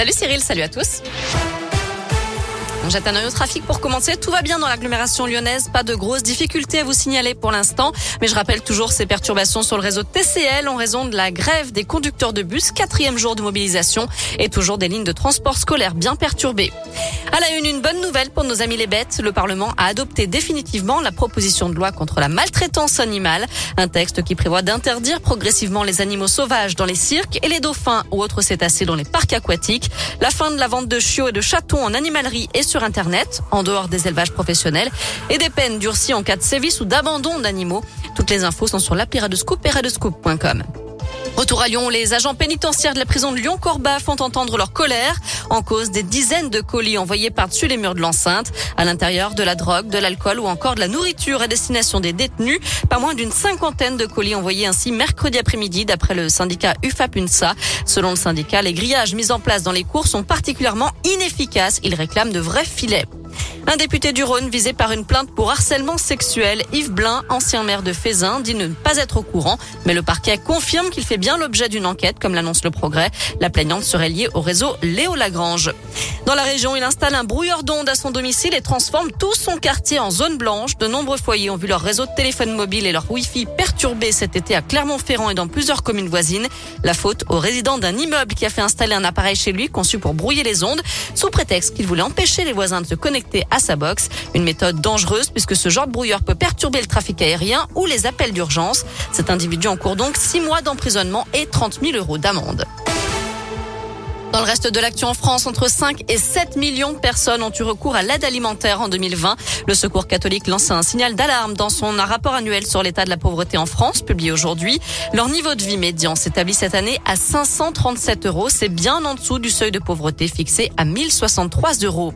Salut Cyril, salut à tous. On un œil au trafic pour commencer. Tout va bien dans l'agglomération lyonnaise. Pas de grosses difficultés à vous signaler pour l'instant. Mais je rappelle toujours ces perturbations sur le réseau TCL en raison de la grève des conducteurs de bus. Quatrième jour de mobilisation et toujours des lignes de transport scolaire bien perturbées. À la une, une bonne nouvelle pour nos amis les bêtes. Le Parlement a adopté définitivement la proposition de loi contre la maltraitance animale. Un texte qui prévoit d'interdire progressivement les animaux sauvages dans les cirques et les dauphins ou autres cétacés dans les parcs aquatiques. La fin de la vente de chiots et de chatons en animalerie et sur Internet, en dehors des élevages professionnels, et des peines durcies en cas de sévice ou d'abandon d'animaux. Toutes les infos sont sur l'appli Radescoop et radescoop.com. Retour à Lyon, les agents pénitentiaires de la prison de Lyon-Corba font entendre leur colère en cause des dizaines de colis envoyés par-dessus les murs de l'enceinte. À l'intérieur, de la drogue, de l'alcool ou encore de la nourriture à destination des détenus. Pas moins d'une cinquantaine de colis envoyés ainsi mercredi après-midi d'après le syndicat UFAPUNSA. Selon le syndicat, les grillages mis en place dans les cours sont particulièrement inefficaces. Ils réclament de vrais filets. Un député du Rhône visé par une plainte pour harcèlement sexuel, Yves Blin, ancien maire de Fézin, dit ne pas être au courant, mais le parquet confirme qu'il fait bien l'objet d'une enquête, comme l'annonce le progrès. La plaignante serait liée au réseau Léo Lagrange. Dans la région, il installe un brouilleur d'ondes à son domicile et transforme tout son quartier en zone blanche. De nombreux foyers ont vu leur réseau de téléphone mobile et leur Wi-Fi perturbés cet été à Clermont-Ferrand et dans plusieurs communes voisines. La faute au résident d'un immeuble qui a fait installer un appareil chez lui conçu pour brouiller les ondes, sous prétexte qu'il voulait empêcher les voisins de se connecter à sa box. Une méthode dangereuse puisque ce genre de brouilleur peut perturber le trafic aérien ou les appels d'urgence. Cet individu encourt donc six mois d'emprisonnement et 30 000 euros d'amende. Dans le reste de l'actu en France, entre 5 et 7 millions de personnes ont eu recours à l'aide alimentaire en 2020. Le Secours catholique lance un signal d'alarme dans son rapport annuel sur l'état de la pauvreté en France, publié aujourd'hui. Leur niveau de vie médian s'établit cette année à 537 euros. C'est bien en dessous du seuil de pauvreté fixé à 1063 euros.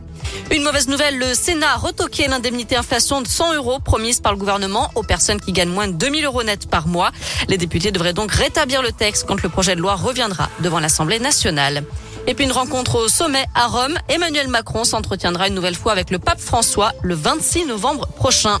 Une mauvaise nouvelle, le Sénat a retoqué l'indemnité inflation de 100 euros promise par le gouvernement aux personnes qui gagnent moins de 2000 euros net par mois. Les députés devraient donc rétablir le texte quand le projet de loi reviendra devant l'Assemblée nationale. Et puis une rencontre au sommet à Rome. Emmanuel Macron s'entretiendra une nouvelle fois avec le pape François le 26 novembre prochain.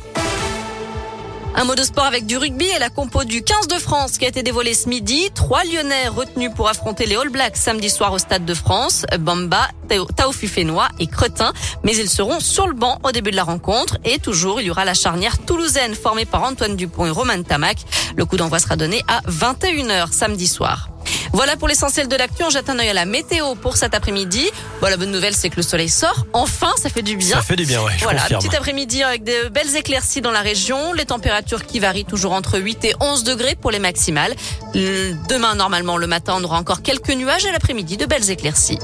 Un mot de sport avec du rugby et la compo du 15 de France qui a été dévoilée ce midi. Trois Lyonnais retenus pour affronter les All Blacks samedi soir au Stade de France. Bamba, Taofi Fénois et Cretin. Mais ils seront sur le banc au début de la rencontre. Et toujours, il y aura la charnière toulousaine formée par Antoine Dupont et Roman Tamac. Le coup d'envoi sera donné à 21h samedi soir. Voilà pour l'essentiel de l'actu. On jette un œil à la météo pour cet après-midi. Bon, la bonne nouvelle, c'est que le soleil sort. Enfin, ça fait du bien. Ça fait du bien, ouais. Je voilà, confirme. petit après-midi avec de belles éclaircies dans la région. Les températures qui varient toujours entre 8 et 11 degrés pour les maximales. Demain, normalement, le matin, on aura encore quelques nuages et l'après-midi, de belles éclaircies.